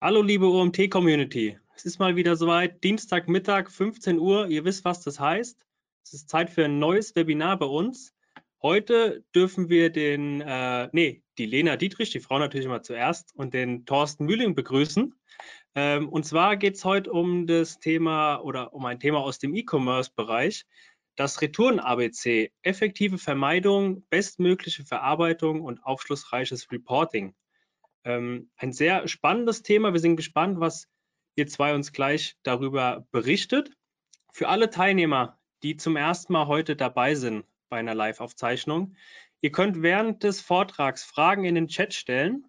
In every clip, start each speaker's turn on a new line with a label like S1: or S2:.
S1: Hallo liebe OMT-Community. Es ist mal wieder soweit, Dienstagmittag, 15 Uhr. Ihr wisst, was das heißt. Es ist Zeit für ein neues Webinar bei uns. Heute dürfen wir den, äh, nee, die Lena Dietrich, die Frau natürlich immer zuerst, und den Thorsten Mühling begrüßen. Ähm, und zwar geht es heute um das Thema oder um ein Thema aus dem E-Commerce-Bereich, das Retouren-ABC, effektive Vermeidung, bestmögliche Verarbeitung und aufschlussreiches Reporting. Ähm, ein sehr spannendes Thema. Wir sind gespannt, was ihr zwei uns gleich darüber berichtet. Für alle Teilnehmer, die zum ersten Mal heute dabei sind bei einer Live-Aufzeichnung, ihr könnt während des Vortrags Fragen in den Chat stellen.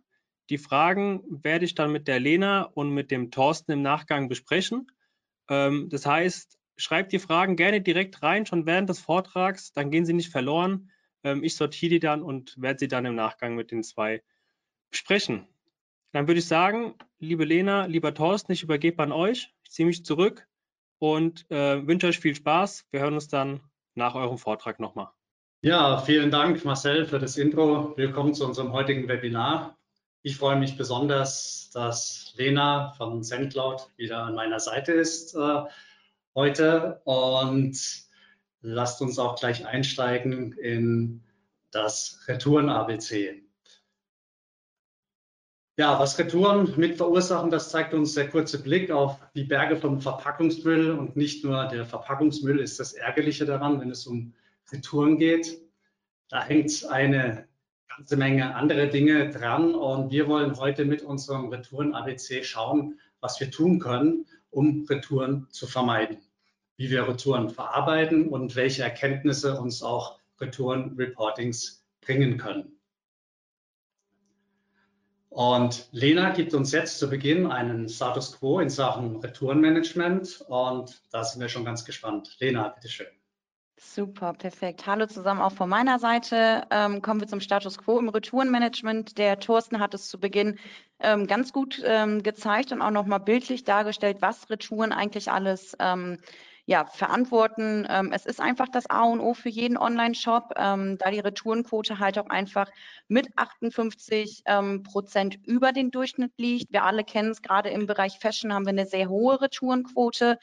S1: Die Fragen werde ich dann mit der Lena und mit dem Thorsten im Nachgang besprechen. Ähm, das heißt, schreibt die Fragen gerne direkt rein, schon während des Vortrags, dann gehen sie nicht verloren. Ähm, ich sortiere die dann und werde sie dann im Nachgang mit den zwei besprechen. Dann würde ich sagen, liebe Lena, lieber Thorsten, ich übergebe an euch. Ich ziehe mich zurück und äh, wünsche euch viel Spaß. Wir hören uns dann nach eurem Vortrag nochmal.
S2: Ja, vielen Dank, Marcel, für das Intro. Willkommen zu unserem heutigen Webinar. Ich freue mich besonders, dass Lena von SendCloud wieder an meiner Seite ist äh, heute und lasst uns auch gleich einsteigen in das Retouren-ABC. Ja, was Retouren mit verursachen, das zeigt uns der kurze Blick auf die Berge von Verpackungsmüll. Und nicht nur der Verpackungsmüll ist das Ärgerliche daran, wenn es um Retouren geht. Da hängt eine ganze Menge andere Dinge dran. Und wir wollen heute mit unserem Retouren-ABC schauen, was wir tun können, um Retouren zu vermeiden. Wie wir Retouren verarbeiten und welche Erkenntnisse uns auch Retouren-Reportings bringen können. Und Lena gibt uns jetzt zu Beginn einen Status Quo in Sachen Retourenmanagement und da sind wir schon ganz gespannt. Lena, bitteschön.
S3: Super, perfekt. Hallo zusammen auch von meiner Seite. Ähm, kommen wir zum Status Quo im Retourenmanagement. Der Thorsten hat es zu Beginn ähm, ganz gut ähm, gezeigt und auch nochmal bildlich dargestellt, was Retouren eigentlich alles ähm, ja, verantworten. Ähm, es ist einfach das A und O für jeden Online-Shop, ähm, da die Retourenquote halt auch einfach mit 58 ähm, Prozent über den Durchschnitt liegt. Wir alle kennen es, gerade im Bereich Fashion haben wir eine sehr hohe Retourenquote,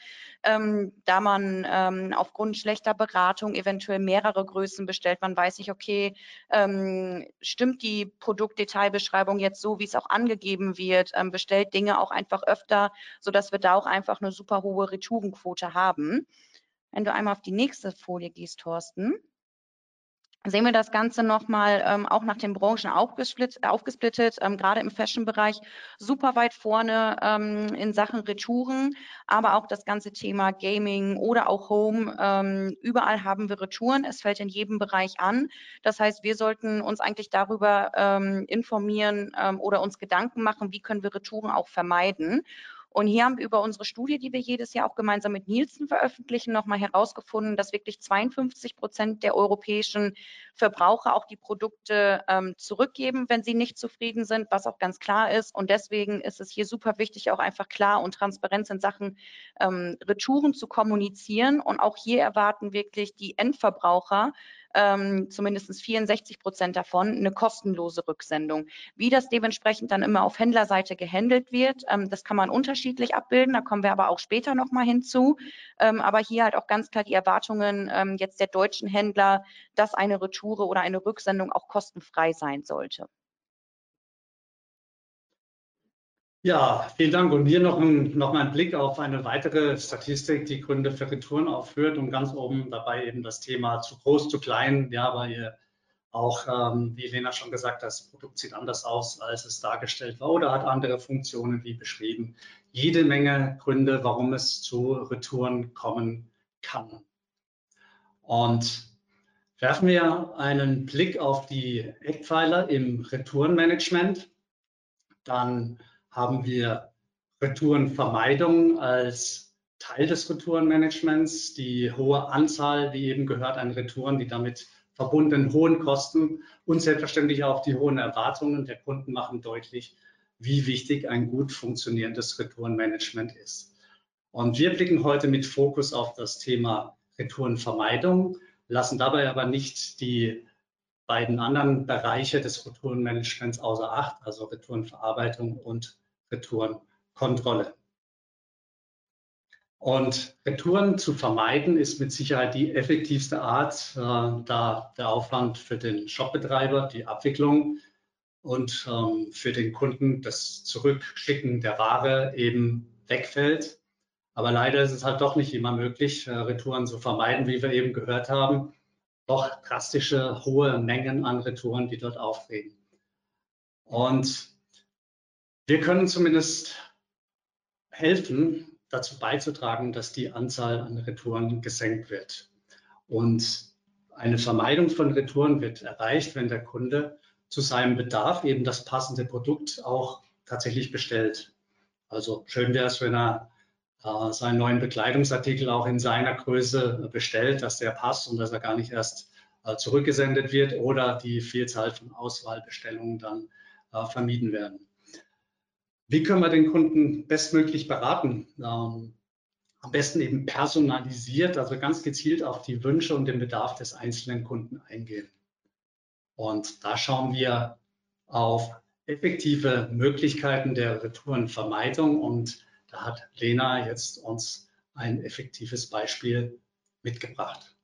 S3: ähm, da man ähm, aufgrund schlechter Beratung eventuell mehrere Größen bestellt. Man weiß nicht, okay, ähm, stimmt die Produktdetailbeschreibung jetzt so, wie es auch angegeben wird, bestellt Dinge auch einfach öfter, sodass wir da auch einfach eine super hohe Retourenquote haben. Wenn du einmal auf die nächste Folie gehst, Thorsten, sehen wir das Ganze nochmal ähm, auch nach den Branchen aufgesplittet, aufgesplittet ähm, gerade im Fashion-Bereich super weit vorne ähm, in Sachen Retouren, aber auch das ganze Thema Gaming oder auch Home. Ähm, überall haben wir Retouren, es fällt in jedem Bereich an. Das heißt, wir sollten uns eigentlich darüber ähm, informieren ähm, oder uns Gedanken machen, wie können wir Retouren auch vermeiden. Und hier haben wir über unsere Studie, die wir jedes Jahr auch gemeinsam mit Nielsen veröffentlichen, nochmal herausgefunden, dass wirklich 52 Prozent der europäischen Verbraucher auch die Produkte ähm, zurückgeben, wenn sie nicht zufrieden sind, was auch ganz klar ist. Und deswegen ist es hier super wichtig, auch einfach klar und Transparenz in Sachen ähm, Retouren zu kommunizieren. Und auch hier erwarten wirklich die Endverbraucher, ähm, zumindest 64 Prozent davon, eine kostenlose Rücksendung. Wie das dementsprechend dann immer auf Händlerseite gehandelt wird, ähm, das kann man unterschiedlich abbilden, da kommen wir aber auch später nochmal hinzu. Ähm, aber hier halt auch ganz klar die Erwartungen ähm, jetzt der deutschen Händler, dass eine Retoure oder eine Rücksendung auch kostenfrei sein sollte.
S2: Ja, vielen Dank. Und hier noch, ein, noch mal ein Blick auf eine weitere Statistik, die Gründe für Retouren aufführt und ganz oben dabei eben das Thema zu groß, zu klein. Ja, weil ihr auch, ähm, wie Lena schon gesagt hat, das Produkt sieht anders aus, als es dargestellt war oder hat andere Funktionen wie beschrieben. Jede Menge Gründe, warum es zu Retouren kommen kann. Und werfen wir einen Blick auf die Eckpfeiler im Retourenmanagement, dann haben wir Retourenvermeidung als Teil des Retourenmanagements, die hohe Anzahl, wie eben gehört, an Retouren, die damit verbundenen hohen Kosten und selbstverständlich auch die hohen Erwartungen der Kunden machen deutlich, wie wichtig ein gut funktionierendes Retourenmanagement ist. Und wir blicken heute mit Fokus auf das Thema Retourenvermeidung, lassen dabei aber nicht die beiden anderen Bereiche des Retourenmanagements außer Acht, also Retourenverarbeitung und Retouren Kontrolle. Und Retouren zu vermeiden ist mit Sicherheit die effektivste Art, äh, da der Aufwand für den Shopbetreiber, die Abwicklung und ähm, für den Kunden das Zurückschicken der Ware eben wegfällt. Aber leider ist es halt doch nicht immer möglich, äh, Retouren zu vermeiden, wie wir eben gehört haben. Doch drastische, hohe Mengen an Retouren, die dort auftreten. Und wir können zumindest helfen, dazu beizutragen, dass die Anzahl an Retouren gesenkt wird. Und eine Vermeidung von Retouren wird erreicht, wenn der Kunde zu seinem Bedarf eben das passende Produkt auch tatsächlich bestellt. Also schön wäre es, wenn er äh, seinen neuen Bekleidungsartikel auch in seiner Größe bestellt, dass der passt und dass er gar nicht erst äh, zurückgesendet wird oder die Vielzahl von Auswahlbestellungen dann äh, vermieden werden. Wie können wir den Kunden bestmöglich beraten? Ähm, am besten eben personalisiert, also ganz gezielt auf die Wünsche und den Bedarf des einzelnen Kunden eingehen. Und da schauen wir auf effektive Möglichkeiten der Retourenvermeidung und da hat Lena jetzt uns ein effektives Beispiel mitgebracht.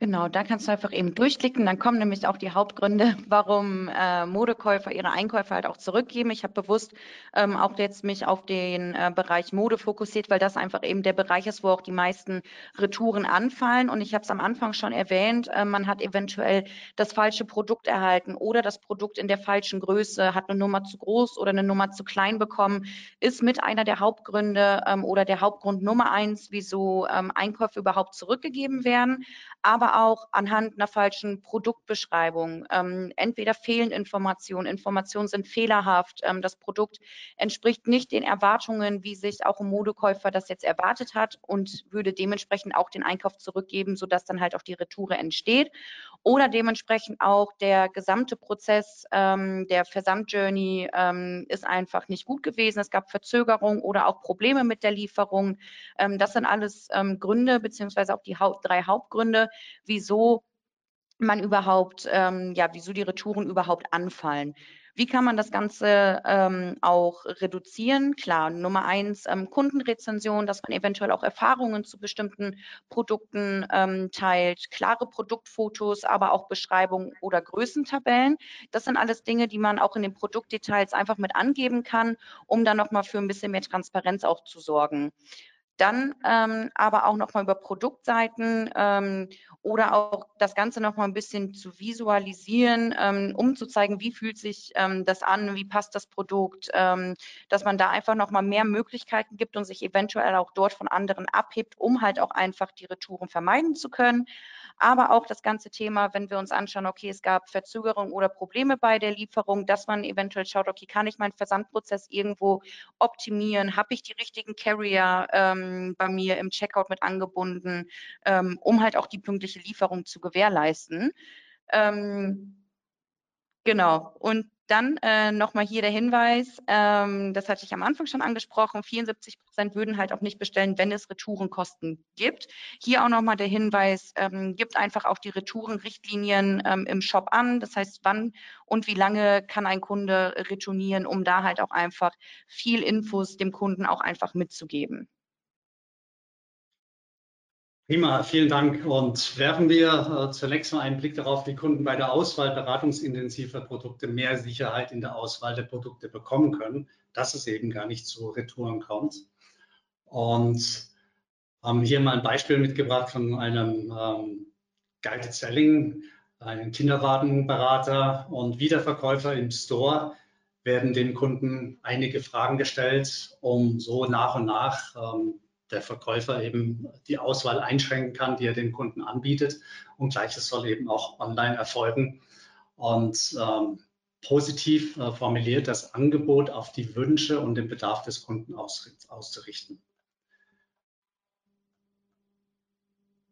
S3: Genau, da kannst du einfach eben durchklicken. Dann kommen nämlich auch die Hauptgründe, warum äh, Modekäufer ihre Einkäufe halt auch zurückgeben. Ich habe bewusst ähm, auch jetzt mich auf den äh, Bereich Mode fokussiert, weil das einfach eben der Bereich ist, wo auch die meisten Retouren anfallen. Und ich habe es am Anfang schon erwähnt, äh, man hat eventuell das falsche Produkt erhalten oder das Produkt in der falschen Größe, hat eine Nummer zu groß oder eine Nummer zu klein bekommen, ist mit einer der Hauptgründe ähm, oder der Hauptgrund Nummer eins, wieso ähm, Einkäufe überhaupt zurückgegeben werden. Aber aber auch anhand einer falschen Produktbeschreibung. Ähm, entweder fehlen Informationen, Informationen sind fehlerhaft, ähm, das Produkt entspricht nicht den Erwartungen, wie sich auch ein Modekäufer das jetzt erwartet hat und würde dementsprechend auch den Einkauf zurückgeben, sodass dann halt auch die Retoure entsteht. Oder dementsprechend auch der gesamte Prozess ähm, der Versandjourney ähm, ist einfach nicht gut gewesen. Es gab Verzögerungen oder auch Probleme mit der Lieferung. Ähm, das sind alles ähm, Gründe, beziehungsweise auch die Haupt drei Hauptgründe, wieso man überhaupt, ähm, ja, wieso die Retouren überhaupt anfallen. Wie kann man das Ganze ähm, auch reduzieren? Klar, Nummer eins, ähm, Kundenrezension, dass man eventuell auch Erfahrungen zu bestimmten Produkten ähm, teilt, klare Produktfotos, aber auch Beschreibungen oder Größentabellen. Das sind alles Dinge, die man auch in den Produktdetails einfach mit angeben kann, um dann nochmal für ein bisschen mehr Transparenz auch zu sorgen. Dann ähm, aber auch nochmal über Produktseiten ähm, oder auch das Ganze nochmal ein bisschen zu visualisieren, ähm, um zu zeigen, wie fühlt sich ähm, das an, wie passt das Produkt, ähm, dass man da einfach nochmal mehr Möglichkeiten gibt und sich eventuell auch dort von anderen abhebt, um halt auch einfach die Retouren vermeiden zu können aber auch das ganze Thema, wenn wir uns anschauen, okay, es gab Verzögerungen oder Probleme bei der Lieferung, dass man eventuell schaut, okay, kann ich meinen Versandprozess irgendwo optimieren? Habe ich die richtigen Carrier ähm, bei mir im Checkout mit angebunden, ähm, um halt auch die pünktliche Lieferung zu gewährleisten? Ähm, genau. Und dann äh, nochmal hier der Hinweis, ähm, das hatte ich am Anfang schon angesprochen, 74 Prozent würden halt auch nicht bestellen, wenn es Retourenkosten gibt. Hier auch nochmal der Hinweis, ähm, gibt einfach auch die Retourenrichtlinien ähm, im Shop an. Das heißt, wann und wie lange kann ein Kunde retournieren, um da halt auch einfach viel Infos dem Kunden auch einfach mitzugeben.
S2: Prima, vielen Dank. Und werfen wir äh, zunächst mal einen Blick darauf, wie Kunden bei der Auswahl beratungsintensiver Produkte mehr Sicherheit in der Auswahl der Produkte bekommen können, dass es eben gar nicht zu Retouren kommt. Und haben hier mal ein Beispiel mitgebracht von einem ähm, Guided Selling, einem Kinderwagenberater und Wiederverkäufer im Store werden den Kunden einige Fragen gestellt, um so nach und nach ähm, der Verkäufer eben die Auswahl einschränken kann, die er den Kunden anbietet. Und gleiches soll eben auch online erfolgen. Und ähm, positiv äh, formuliert das Angebot auf die Wünsche und den Bedarf des Kunden aus, auszurichten.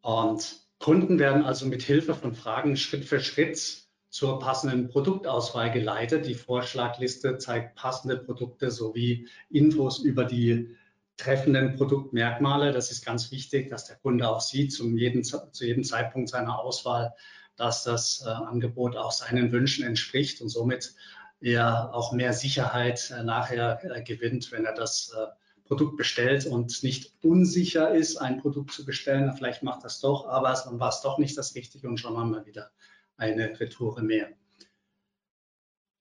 S2: Und Kunden werden also mit Hilfe von Fragen Schritt für Schritt zur passenden Produktauswahl geleitet. Die Vorschlagliste zeigt passende Produkte sowie Infos über die treffenden Produktmerkmale. Das ist ganz wichtig, dass der Kunde auch sieht zum jeden, zu jedem Zeitpunkt seiner Auswahl, dass das äh, Angebot auch seinen Wünschen entspricht und somit er auch mehr Sicherheit äh, nachher äh, gewinnt, wenn er das äh, Produkt bestellt und nicht unsicher ist, ein Produkt zu bestellen. Vielleicht macht das doch, aber dann war es doch nicht das Richtige und schon haben wir wieder eine Retoure mehr.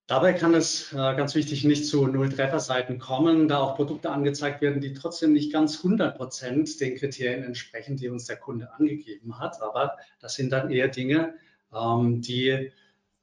S2: Dabei kann es äh, ganz wichtig nicht zu Null-Treffer-Seiten kommen, da auch Produkte angezeigt werden, die trotzdem nicht ganz 100 Prozent den Kriterien entsprechen, die uns der Kunde angegeben hat. Aber das sind dann eher Dinge, ähm, die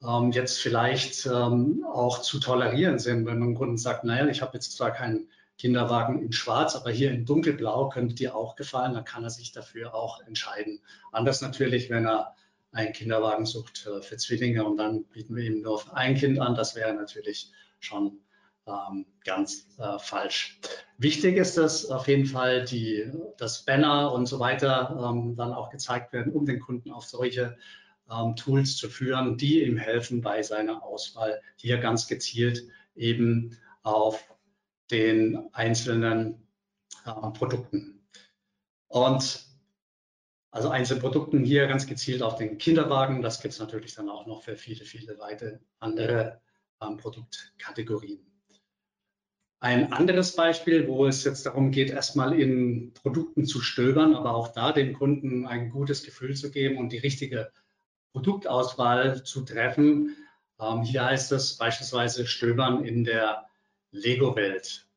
S2: ähm, jetzt vielleicht ähm, auch zu tolerieren sind, wenn man Grunde sagt, naja, ich habe jetzt zwar keinen Kinderwagen in Schwarz, aber hier in Dunkelblau könnte dir auch gefallen, dann kann er sich dafür auch entscheiden. Anders natürlich, wenn er einen Kinderwagen sucht äh, für Zwillinge und dann bieten wir ihm nur ein Kind an, das wäre natürlich schon ähm, ganz äh, falsch. Wichtig ist, dass auf jeden Fall die, das Banner und so weiter ähm, dann auch gezeigt werden, um den Kunden auf solche ähm, Tools zu führen, die ihm helfen bei seiner Auswahl, hier ganz gezielt eben auf den einzelnen äh, Produkten. Und also Einzelprodukten hier ganz gezielt auf den Kinderwagen. Das gibt es natürlich dann auch noch für viele, viele weitere andere ähm, Produktkategorien. Ein anderes Beispiel, wo es jetzt darum geht, erstmal in Produkten zu stöbern, aber auch da dem Kunden ein gutes Gefühl zu geben und die richtige Produktauswahl zu treffen. Ähm, hier heißt es beispielsweise Stöbern in der Lego-Welt.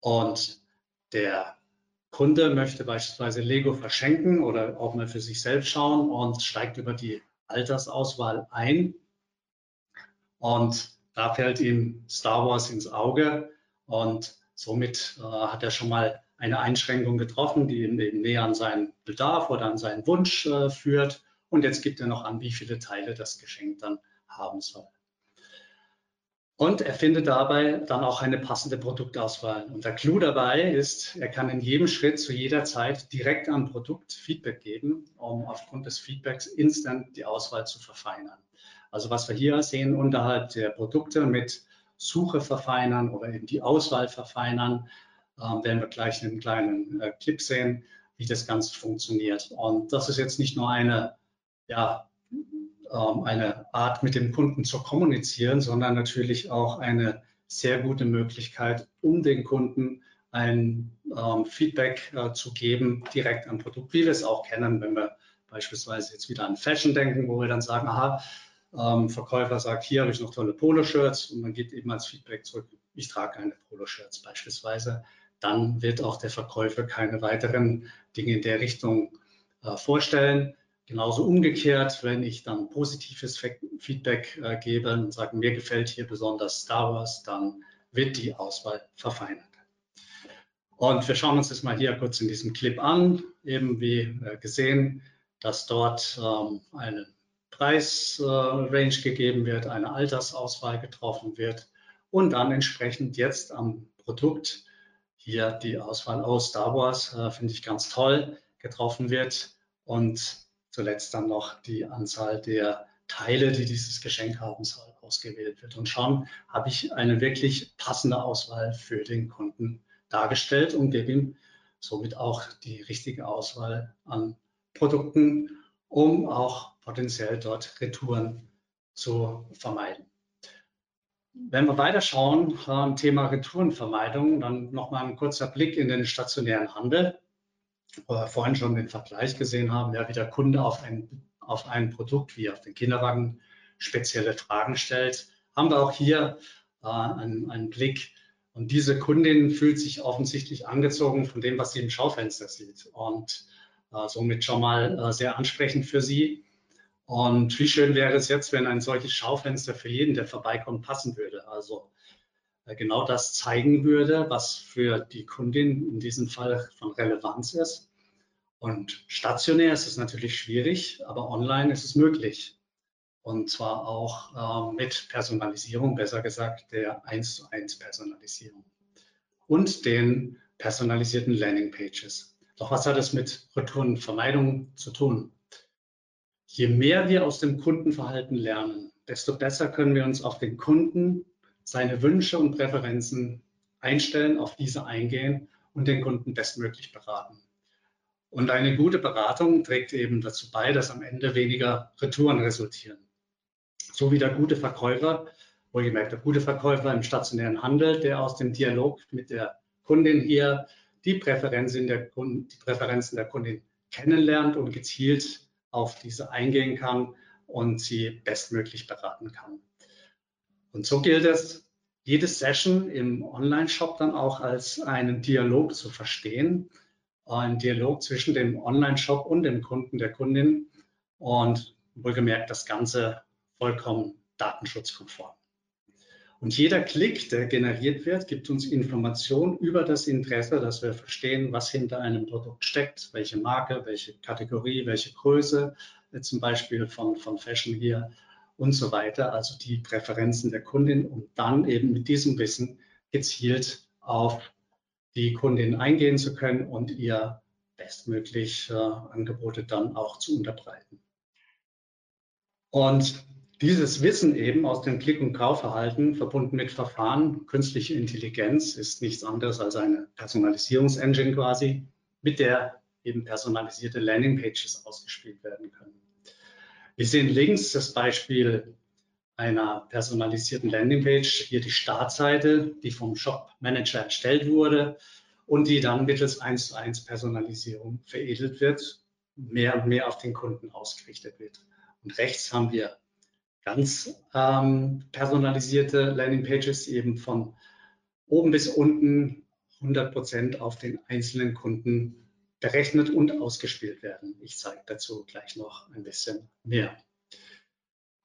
S2: Und der Kunde möchte beispielsweise Lego verschenken oder auch mal für sich selbst schauen und steigt über die Altersauswahl ein. Und da fällt ihm Star Wars ins Auge und somit äh, hat er schon mal eine Einschränkung getroffen, die ihn eben näher an seinen Bedarf oder an seinen Wunsch äh, führt. Und jetzt gibt er noch an, wie viele Teile das Geschenk dann haben soll. Und er findet dabei dann auch eine passende Produktauswahl. Und der Clou dabei ist, er kann in jedem Schritt zu jeder Zeit direkt am Produkt Feedback geben, um aufgrund des Feedbacks instant die Auswahl zu verfeinern. Also was wir hier sehen unterhalb der Produkte mit Suche verfeinern oder eben die Auswahl verfeinern, äh, werden wir gleich in einem kleinen äh, Clip sehen, wie das Ganze funktioniert. Und das ist jetzt nicht nur eine ja, ähm, eine Art, mit dem Kunden zu kommunizieren, sondern natürlich auch eine sehr gute Möglichkeit, um den Kunden ein ähm, Feedback äh, zu geben, direkt am Produkt, wie wir es auch kennen, wenn wir beispielsweise jetzt wieder an Fashion denken, wo wir dann sagen, aha, ähm, Verkäufer sagt, hier habe ich noch tolle Poloshirts und man gibt eben als Feedback zurück, ich trage keine Poloshirts beispielsweise, dann wird auch der Verkäufer keine weiteren Dinge in der Richtung äh, vorstellen. Genauso umgekehrt, wenn ich dann positives Feedback äh, gebe und sage, mir gefällt hier besonders Star Wars, dann wird die Auswahl verfeinert. Und wir schauen uns das mal hier kurz in diesem Clip an, eben wie äh, gesehen, dass dort ähm, eine Preisrange äh, gegeben wird, eine Altersauswahl getroffen wird und dann entsprechend jetzt am Produkt hier die Auswahl aus Star Wars, äh, finde ich ganz toll, getroffen wird und zuletzt dann noch die Anzahl der Teile, die dieses Geschenk haben soll, ausgewählt wird. Und schon habe ich eine wirklich passende Auswahl für den Kunden dargestellt und gebe ihm somit auch die richtige Auswahl an Produkten, um auch potenziell dort Retouren zu vermeiden. Wenn wir weiterschauen am Thema Retourenvermeidung, dann nochmal ein kurzer Blick in den stationären Handel äh, vorhin schon den Vergleich gesehen haben, ja, wie der Kunde auf ein, auf ein Produkt wie auf den Kinderwagen spezielle Fragen stellt, haben wir auch hier äh, einen, einen Blick. Und diese Kundin fühlt sich offensichtlich angezogen von dem, was sie im Schaufenster sieht und äh, somit schon mal äh, sehr ansprechend für sie. Und wie schön wäre es jetzt, wenn ein solches Schaufenster für jeden, der vorbeikommt, passen würde. Also genau das zeigen würde, was für die Kundin in diesem Fall von Relevanz ist. Und stationär ist es natürlich schwierig, aber online ist es möglich. Und zwar auch äh, mit Personalisierung, besser gesagt der 1 zu 1 Personalisierung und den personalisierten Landingpages. Doch was hat es mit Retourenvermeidung zu tun? Je mehr wir aus dem Kundenverhalten lernen, desto besser können wir uns auf den Kunden seine Wünsche und Präferenzen einstellen, auf diese eingehen und den Kunden bestmöglich beraten. Und eine gute Beratung trägt eben dazu bei, dass am Ende weniger Retouren resultieren. So wie der gute Verkäufer wohlgemerkt der gute Verkäufer im stationären Handel, der aus dem Dialog mit der Kundin hier die Präferenzen der, Kunden, die Präferenzen der Kundin kennenlernt und gezielt auf diese eingehen kann und sie bestmöglich beraten kann. Und so gilt es, jede Session im Online-Shop dann auch als einen Dialog zu verstehen, ein Dialog zwischen dem Online-Shop und dem Kunden, der Kundin und wohlgemerkt das Ganze vollkommen datenschutzkonform. Und jeder Klick, der generiert wird, gibt uns Informationen über das Interesse, dass wir verstehen, was hinter einem Produkt steckt, welche Marke, welche Kategorie, welche Größe, zum Beispiel von, von Fashion hier und so weiter, also die Präferenzen der Kundin, um dann eben mit diesem Wissen gezielt auf die Kundin eingehen zu können und ihr bestmöglich äh, Angebote dann auch zu unterbreiten. Und dieses Wissen eben aus dem Klick- und Kaufverhalten verbunden mit Verfahren, künstliche Intelligenz ist nichts anderes als eine Personalisierungsengine quasi, mit der eben personalisierte Landingpages ausgespielt werden können. Wir sehen links das Beispiel einer personalisierten Landingpage, hier die Startseite, die vom Shop Manager erstellt wurde und die dann mittels 1 zu 1 Personalisierung veredelt wird, mehr und mehr auf den Kunden ausgerichtet wird. Und rechts haben wir ganz ähm, personalisierte Landingpages, die eben von oben bis unten 100 Prozent auf den einzelnen Kunden berechnet und ausgespielt werden. Ich zeige dazu gleich noch ein bisschen mehr.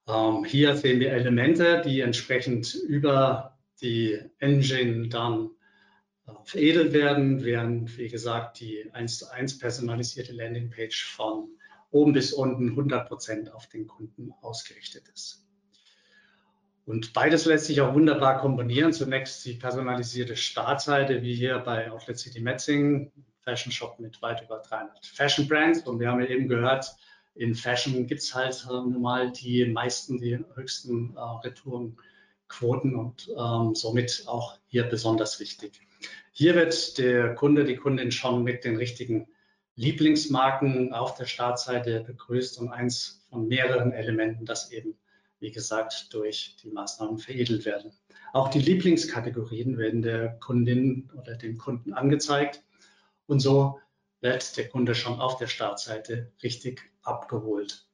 S2: Ähm, hier sehen wir Elemente, die entsprechend über die Engine dann äh, veredelt werden, während, wie gesagt, die 1 zu 1 personalisierte Landingpage von oben bis unten 100 Prozent auf den Kunden ausgerichtet ist. Und beides lässt sich auch wunderbar kombinieren. Zunächst die personalisierte Startseite, wie hier bei Outlet City Metzing, Fashion Shop mit weit über 300 Fashion Brands. Und wir haben ja eben gehört, in Fashion gibt es halt äh, nun mal die meisten, die höchsten äh, Retourenquoten und ähm, somit auch hier besonders wichtig. Hier wird der Kunde, die Kundin schon mit den richtigen Lieblingsmarken auf der Startseite begrüßt und eins von mehreren Elementen, das eben, wie gesagt, durch die Maßnahmen veredelt werden. Auch die Lieblingskategorien werden der Kundin oder dem Kunden angezeigt und so wird der Kunde schon auf der Startseite richtig abgeholt.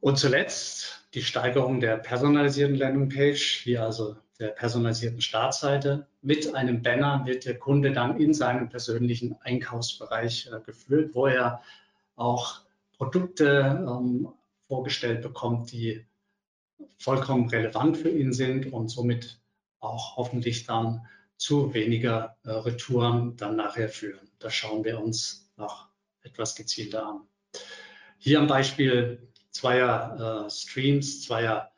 S2: Und zuletzt die Steigerung der personalisierten Landingpage, wie also der personalisierten Startseite. Mit einem Banner wird der Kunde dann in seinem persönlichen Einkaufsbereich äh, geführt, wo er auch Produkte ähm, vorgestellt bekommt, die vollkommen relevant für ihn sind und somit auch hoffentlich dann zu weniger äh, Retouren dann nachher führen. Das schauen wir uns noch etwas gezielter an. Hier am Beispiel zweier äh, Streams, zweier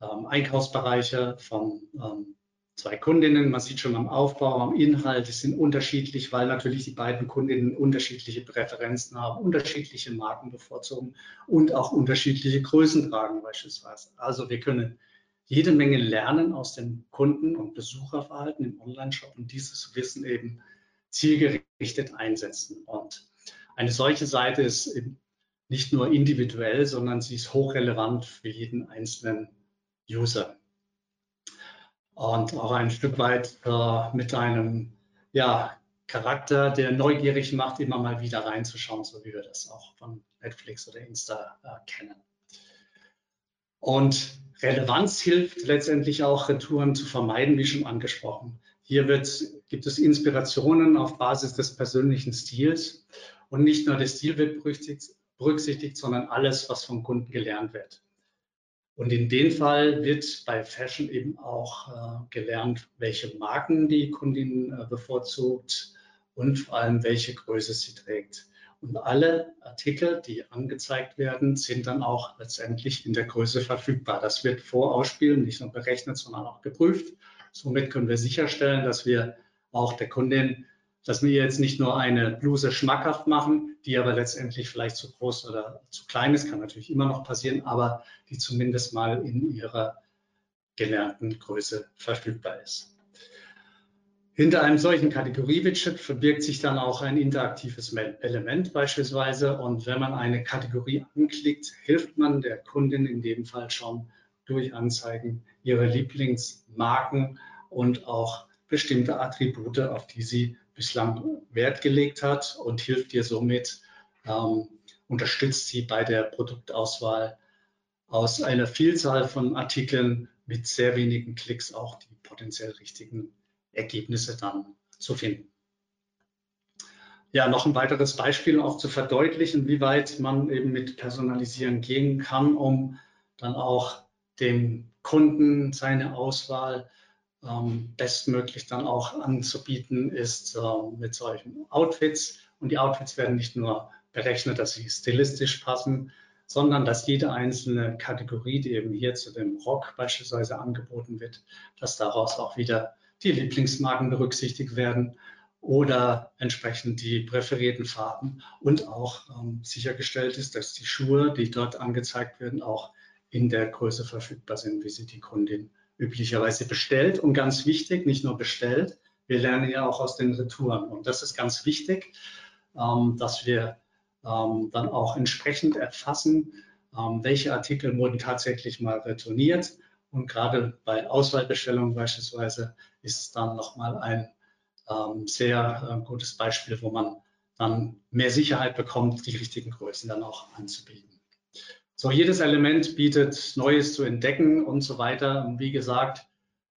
S2: ähm, Einkaufsbereiche von ähm, zwei Kundinnen. Man sieht schon am Aufbau, am Inhalt, es sind unterschiedlich, weil natürlich die beiden Kundinnen unterschiedliche Präferenzen haben, unterschiedliche Marken bevorzugen und auch unterschiedliche Größen tragen beispielsweise. Also wir können jede Menge lernen aus dem Kunden- und Besucherverhalten im Online-Shop und dieses Wissen eben zielgerichtet einsetzen. Und eine solche Seite ist eben nicht nur individuell, sondern sie ist hochrelevant für jeden einzelnen User. Und auch ein Stück weit äh, mit einem ja, Charakter, der neugierig macht, immer mal wieder reinzuschauen, so wie wir das auch von Netflix oder Insta äh, kennen. Und Relevanz hilft letztendlich auch, Retouren zu vermeiden, wie schon angesprochen. Hier wird, gibt es Inspirationen auf Basis des persönlichen Stils und nicht nur der Stil wird berücksichtigt, sondern alles, was vom Kunden gelernt wird. Und in dem Fall wird bei Fashion eben auch äh, gelernt, welche Marken die Kundin äh, bevorzugt und vor allem welche Größe sie trägt. Und alle Artikel, die angezeigt werden, sind dann auch letztendlich in der Größe verfügbar. Das wird vor Ausspielen nicht nur berechnet, sondern auch geprüft. Somit können wir sicherstellen, dass wir auch der Kundin dass wir jetzt nicht nur eine Bluse schmackhaft machen, die aber letztendlich vielleicht zu groß oder zu klein ist, kann natürlich immer noch passieren, aber die zumindest mal in ihrer gelernten Größe verfügbar ist. Hinter einem solchen Kategorie-Widget verbirgt sich dann auch ein interaktives Element beispielsweise. Und wenn man eine Kategorie anklickt, hilft man der Kundin in dem Fall schon, durch Anzeigen ihre Lieblingsmarken und auch bestimmte Attribute, auf die sie bislang Wert gelegt hat und hilft ihr somit, ähm, unterstützt sie bei der Produktauswahl aus einer Vielzahl von Artikeln mit sehr wenigen Klicks auch die potenziell richtigen Ergebnisse dann zu finden. Ja, noch ein weiteres Beispiel auch zu verdeutlichen, wie weit man eben mit Personalisieren gehen kann, um dann auch dem Kunden seine Auswahl ähm, bestmöglich dann auch anzubieten, ist äh, mit solchen Outfits. Und die Outfits werden nicht nur berechnet, dass sie stilistisch passen, sondern dass jede einzelne Kategorie, die eben hier zu dem Rock beispielsweise angeboten wird, dass daraus auch wieder die Lieblingsmarken berücksichtigt werden oder entsprechend die präferierten Farben und auch ähm, sichergestellt ist, dass die Schuhe, die dort angezeigt werden, auch in der Größe verfügbar sind, wie sie die Kundin üblicherweise bestellt. Und ganz wichtig, nicht nur bestellt, wir lernen ja auch aus den Retouren. Und das ist ganz wichtig, ähm, dass wir ähm, dann auch entsprechend erfassen, ähm, welche Artikel wurden tatsächlich mal retourniert. Und gerade bei Auswahlbestellungen beispielsweise ist es dann nochmal ein ähm, sehr äh, gutes Beispiel, wo man dann mehr Sicherheit bekommt, die richtigen Größen dann auch anzubieten. So, jedes Element bietet Neues zu entdecken und so weiter. Und wie gesagt,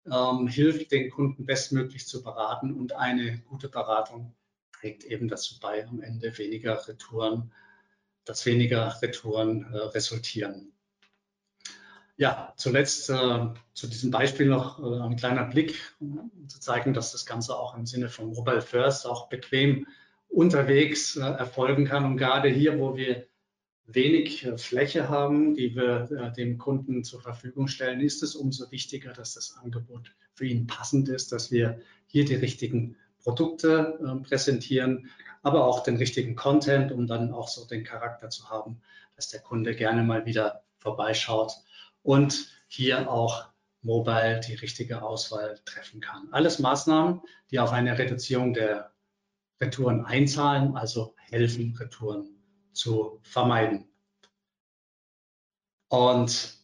S2: ähm, hilft den Kunden bestmöglich zu beraten und eine gute Beratung trägt eben dazu bei, am Ende weniger Retouren, dass weniger Retouren äh, resultieren. Ja, zuletzt äh, zu diesem Beispiel noch äh, ein kleiner Blick, um zu zeigen, dass das Ganze auch im Sinne von Mobile First auch bequem unterwegs äh, erfolgen kann. Und gerade hier, wo wir wenig äh, Fläche haben, die wir äh, dem Kunden zur Verfügung stellen, ist es umso wichtiger, dass das Angebot für ihn passend ist, dass wir hier die richtigen Produkte äh, präsentieren, aber auch den richtigen Content, um dann auch so den Charakter zu haben, dass der Kunde gerne mal wieder vorbeischaut und hier auch mobile die richtige Auswahl treffen kann. Alles Maßnahmen, die auf eine Reduzierung der Retouren einzahlen, also helfen, Retouren zu vermeiden. Und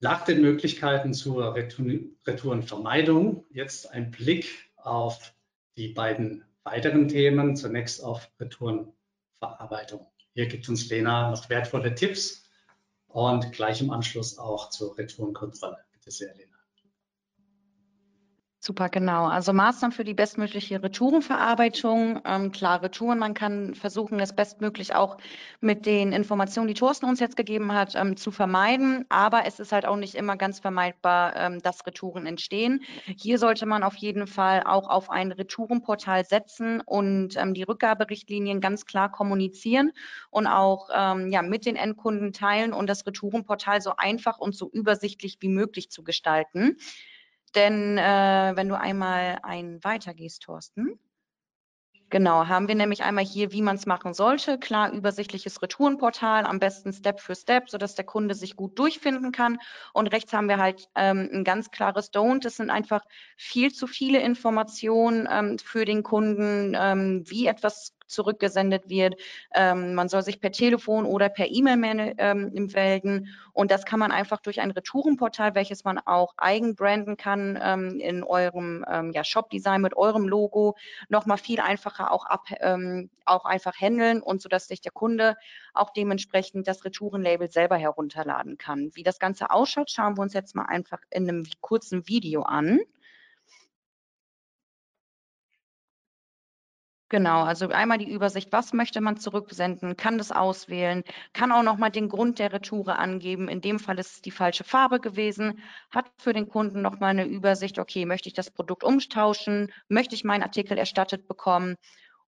S2: nach den Möglichkeiten zur Retourenvermeidung jetzt ein Blick auf die beiden weiteren Themen. Zunächst auf Retourenverarbeitung. Hier gibt uns Lena noch wertvolle Tipps und gleich im Anschluss auch zur Retourenkontrolle. Bitte sehr, Lena.
S3: Super, genau. Also Maßnahmen für die bestmögliche Retourenverarbeitung. Ähm, klar, Retouren, man kann versuchen, es bestmöglich auch mit den Informationen, die Thorsten uns jetzt gegeben hat, ähm, zu vermeiden. Aber es ist halt auch nicht immer ganz vermeidbar, ähm, dass Retouren entstehen. Hier sollte man auf jeden Fall auch auf ein Retourenportal setzen und ähm, die Rückgaberichtlinien ganz klar kommunizieren und auch ähm, ja, mit den Endkunden teilen und das Retourenportal so einfach und so übersichtlich wie möglich zu gestalten. Denn äh, wenn du einmal ein weitergehst, Thorsten, Genau, haben wir nämlich einmal hier, wie man es machen sollte. Klar, übersichtliches Retourenportal, am besten Step für Step, sodass der Kunde sich gut durchfinden kann. Und rechts haben wir halt ähm, ein ganz klares Don't. Das sind einfach viel zu viele Informationen ähm, für den Kunden, ähm, wie etwas zurückgesendet wird. Ähm, man soll sich per Telefon oder per E-Mail ähm, melden und das kann man einfach durch ein Retourenportal, welches man auch eigenbranden kann ähm, in eurem ähm, ja, Shop-Design mit eurem Logo, nochmal viel einfacher auch, ab, ähm, auch einfach handeln und so, dass sich der Kunde auch dementsprechend das Retourenlabel selber herunterladen kann. Wie das Ganze ausschaut, schauen wir uns jetzt mal einfach in einem kurzen Video an. Genau, also einmal die Übersicht, was möchte man zurücksenden, kann das auswählen, kann auch nochmal den Grund der Retoure angeben. In dem Fall ist es die falsche Farbe gewesen, hat für den Kunden nochmal eine Übersicht, okay, möchte ich das Produkt umtauschen, möchte ich meinen Artikel erstattet bekommen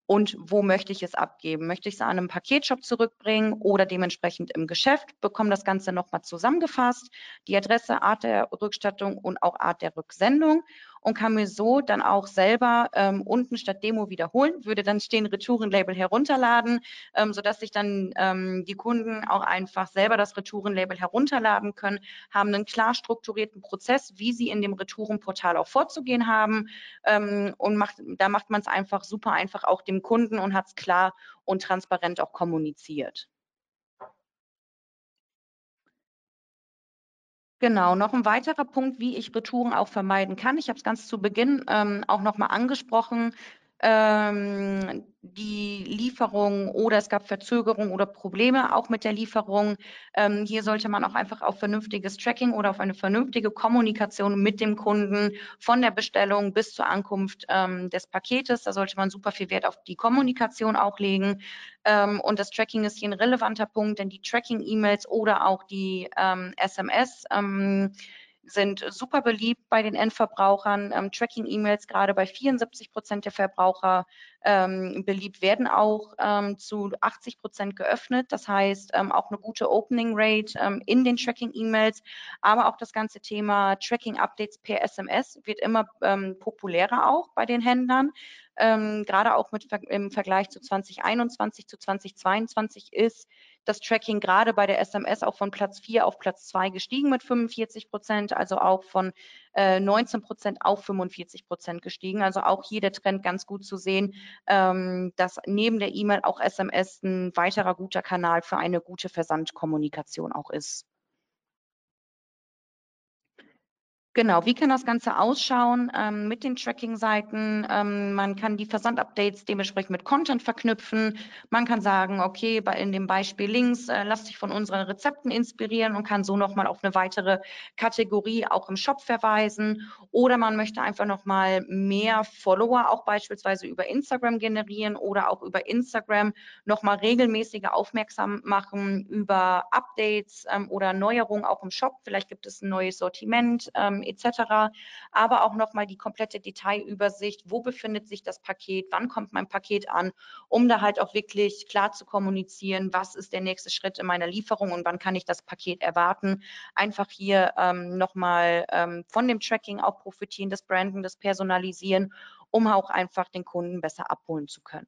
S3: und wo möchte ich es abgeben? Möchte ich es an einem Paketshop zurückbringen oder dementsprechend im Geschäft? Bekomme das Ganze nochmal zusammengefasst, die Adresse, Art der Rückstattung und auch Art der Rücksendung und kann mir so dann auch selber ähm, unten statt Demo wiederholen, würde dann stehen Retourenlabel herunterladen, ähm, sodass sich dann ähm, die Kunden auch einfach selber das Retourenlabel herunterladen können, haben einen klar strukturierten Prozess, wie sie in dem Retourenportal auch vorzugehen haben ähm, und macht, da macht man es einfach super einfach auch dem Kunden und hat es klar und transparent auch kommuniziert. Genau, noch ein weiterer Punkt, wie ich Retouren auch vermeiden kann. Ich habe es ganz zu Beginn ähm, auch nochmal angesprochen ähm, die Lieferung oder es gab Verzögerungen oder Probleme auch mit der Lieferung. Ähm, hier sollte man auch einfach auf vernünftiges Tracking oder auf eine vernünftige Kommunikation mit dem Kunden von der Bestellung bis zur Ankunft ähm, des Paketes. Da sollte man super viel Wert auf die Kommunikation auch legen. Ähm, und das Tracking ist hier ein relevanter Punkt, denn die Tracking-E-Mails oder auch die SMS ähm, sind super beliebt bei den Endverbrauchern. Ähm, Tracking-E-Mails gerade bei 74 Prozent der Verbraucher ähm, beliebt, werden auch ähm, zu 80 Prozent geöffnet. Das heißt, ähm, auch eine gute Opening Rate ähm, in den Tracking-E-Mails, aber auch das ganze Thema Tracking-Updates per SMS wird immer ähm, populärer auch bei den Händlern. gerade auch mit, im Vergleich zu 2021 zu 2022 ist das Tracking gerade bei der SMS auch von Platz 4 auf Platz 2 gestiegen mit 45 Prozent, also auch von äh, 19 Prozent auf 45 Prozent gestiegen. Also auch hier der Trend ganz gut zu sehen, ähm, dass neben der E-Mail auch SMS ein weiterer guter Kanal für eine gute Versandkommunikation auch ist. Genau, wie kann das Ganze ausschauen ähm, mit den Tracking-Seiten? Ähm, man kann die Versandupdates dementsprechend mit Content verknüpfen. Man kann sagen, okay, bei, in dem Beispiel links, äh, lass dich von unseren Rezepten inspirieren und kann so nochmal auf eine weitere Kategorie auch im Shop verweisen. Oder man möchte einfach nochmal mehr Follower auch beispielsweise über Instagram generieren oder auch über Instagram nochmal regelmäßige aufmerksam machen über Updates ähm, oder Neuerungen auch im Shop. Vielleicht gibt es ein neues Sortiment etc. Aber auch nochmal die komplette Detailübersicht, wo befindet sich das Paket, wann kommt mein Paket an, um da halt auch wirklich klar zu kommunizieren, was ist der nächste Schritt in meiner Lieferung und wann kann ich das Paket erwarten. Einfach hier ähm, nochmal ähm, von dem Tracking auch profitieren, das Branden, das Personalisieren, um auch einfach den Kunden besser abholen zu können.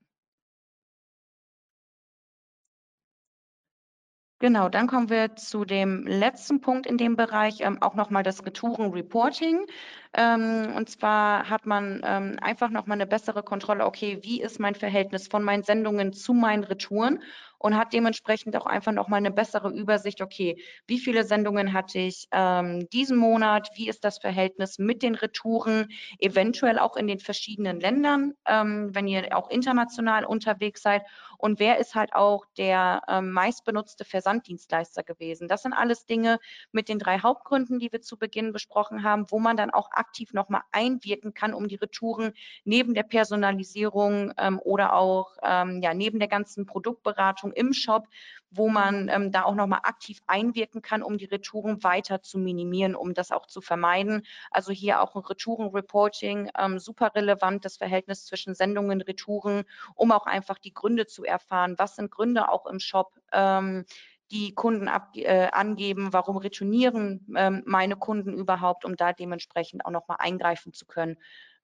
S3: Genau, dann kommen wir zu dem letzten Punkt in dem Bereich, ähm, auch nochmal das Retouren-Reporting. Ähm, und zwar hat man ähm, einfach nochmal eine bessere Kontrolle, okay, wie ist mein Verhältnis von meinen Sendungen zu meinen Retouren und hat dementsprechend auch einfach nochmal eine bessere Übersicht, okay, wie viele Sendungen hatte ich ähm, diesen Monat, wie ist das Verhältnis mit den Retouren, eventuell auch in den verschiedenen Ländern, ähm, wenn ihr auch international unterwegs seid und wer ist halt auch der ähm, meistbenutzte Versanddienstleister gewesen. Das sind alles Dinge mit den drei Hauptgründen, die wir zu Beginn besprochen haben, wo man dann auch aktiv nochmal einwirken kann, um die Retouren neben der Personalisierung ähm, oder auch ähm, ja, neben der ganzen Produktberatung im Shop, wo man ähm, da auch nochmal aktiv einwirken kann, um die Retouren weiter zu minimieren, um das auch zu vermeiden. Also hier auch ein Retouren-Reporting, ähm, super relevant, das Verhältnis zwischen Sendungen, Retouren, um auch einfach die Gründe zu erfahren. Was sind Gründe auch im Shop? Ähm, die Kunden ab, äh, angeben, warum retournieren ähm, meine Kunden überhaupt, um da dementsprechend auch nochmal eingreifen zu können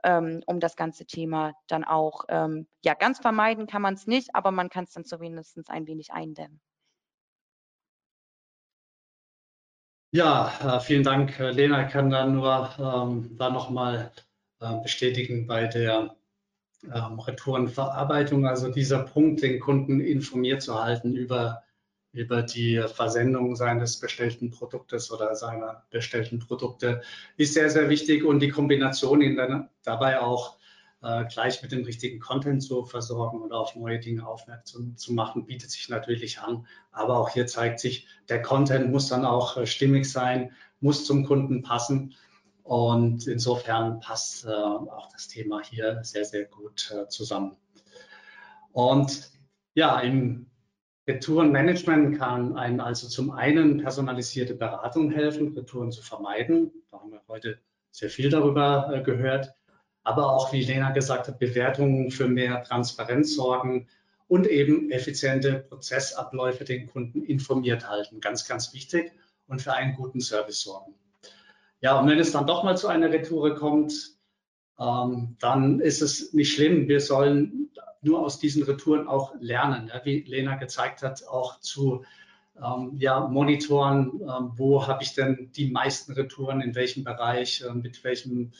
S3: ähm, um das ganze Thema dann auch, ähm, ja, ganz vermeiden kann man es nicht, aber man kann es dann zumindest ein wenig eindämmen.
S2: Ja, äh, vielen Dank, äh, Lena. Ich kann dann nur ähm, da nochmal äh, bestätigen bei der ähm, Retourenverarbeitung, also dieser Punkt, den Kunden informiert zu halten über über die Versendung seines bestellten Produktes oder seiner bestellten Produkte ist sehr, sehr wichtig und die Kombination ihn dann dabei auch äh, gleich mit dem richtigen Content zu versorgen oder auf neue Dinge aufmerksam zu machen, bietet sich natürlich an. Aber auch hier zeigt sich, der Content muss dann auch äh, stimmig sein, muss zum Kunden passen. Und insofern passt äh, auch das Thema hier sehr, sehr gut äh, zusammen. Und ja, im Retourenmanagement kann einem also zum einen personalisierte Beratung helfen, Retouren zu vermeiden. Da haben wir heute sehr viel darüber gehört. Aber auch, wie Lena gesagt hat, Bewertungen für mehr Transparenz sorgen und eben effiziente Prozessabläufe den Kunden informiert halten. Ganz, ganz wichtig und für einen guten Service sorgen. Ja, und wenn es dann doch mal zu einer Retoure kommt, ähm, dann ist es nicht schlimm. Wir sollen nur aus diesen Retouren auch lernen, ja, wie Lena gezeigt hat, auch zu ähm, ja, monitoren, ähm, wo habe ich denn die meisten Retouren, in welchem Bereich, äh, mit welchem,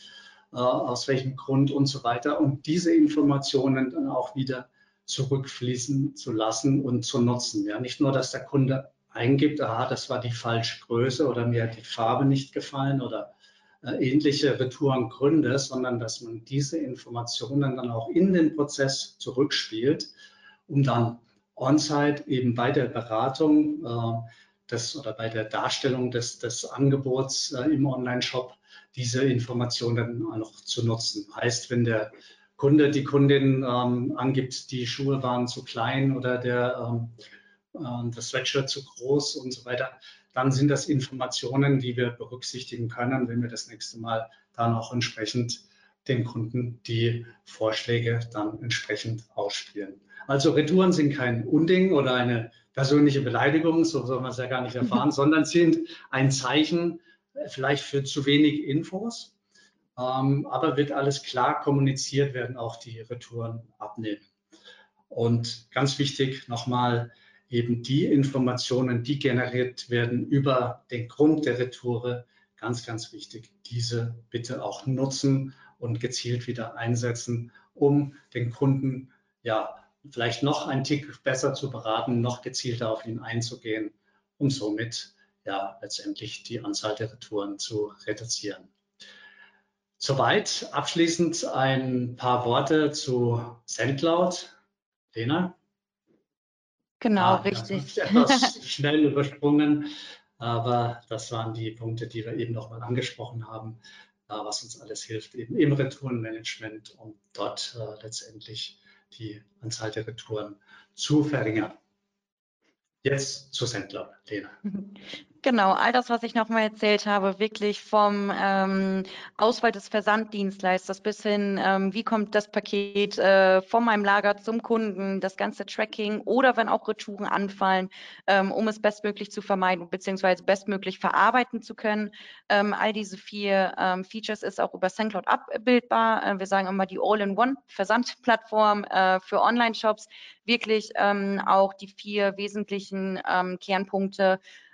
S2: aus welchem Grund und so weiter. Und diese Informationen dann auch wieder zurückfließen zu lassen und zu nutzen. Ja, nicht nur, dass der Kunde eingibt, aha, das war die falsche Größe oder mir hat die Farbe nicht gefallen oder äh, ähnliche Retourengründe, sondern dass man diese Informationen dann auch in den Prozess zurückspielt, um dann on-site eben bei der Beratung äh, des, oder bei der Darstellung des, des Angebots äh, im Online-Shop diese Informationen noch zu nutzen. Heißt, wenn der Kunde, die Kundin ähm, angibt, die Schuhe waren zu klein oder der, ähm, äh, das Sweatshirt zu groß und so weiter, dann sind das Informationen, die wir berücksichtigen können, wenn wir das nächste Mal dann auch entsprechend den Kunden die Vorschläge dann entsprechend ausspielen. Also Retouren sind kein Unding oder eine persönliche Beleidigung, so soll man es ja gar nicht erfahren, sondern sind ein Zeichen vielleicht für zu wenig Infos, ähm, aber wird alles klar kommuniziert, werden auch die Retouren abnehmen. Und ganz wichtig nochmal, eben die Informationen, die generiert werden über den Grund der Retoure, ganz, ganz wichtig, diese bitte auch nutzen und gezielt wieder einsetzen, um den Kunden ja vielleicht noch ein Tick besser zu beraten, noch gezielter auf ihn einzugehen, um somit ja letztendlich die Anzahl der Retouren zu reduzieren. Soweit. Abschließend ein paar Worte zu SendCloud. Lena?
S3: Genau, ah, richtig.
S2: Etwas schnell übersprungen, aber das waren die Punkte, die wir eben nochmal angesprochen haben, was uns alles hilft, eben im Retourenmanagement, um dort äh, letztendlich die Anzahl der Retouren zu verringern. Jetzt zu Sendler, Lena.
S3: Genau, all das, was ich nochmal erzählt habe, wirklich vom ähm, Auswahl des Versanddienstleisters bis hin, ähm, wie kommt das Paket äh, von meinem Lager zum Kunden, das ganze Tracking oder wenn auch Retouren anfallen, ähm, um es bestmöglich zu vermeiden bzw. bestmöglich verarbeiten zu können. Ähm, all diese vier ähm, Features ist auch über SendCloud abbildbar. Äh, wir sagen immer die All-in-One-Versandplattform äh, für Online-Shops. Wirklich ähm, auch die vier wesentlichen Kernpunkte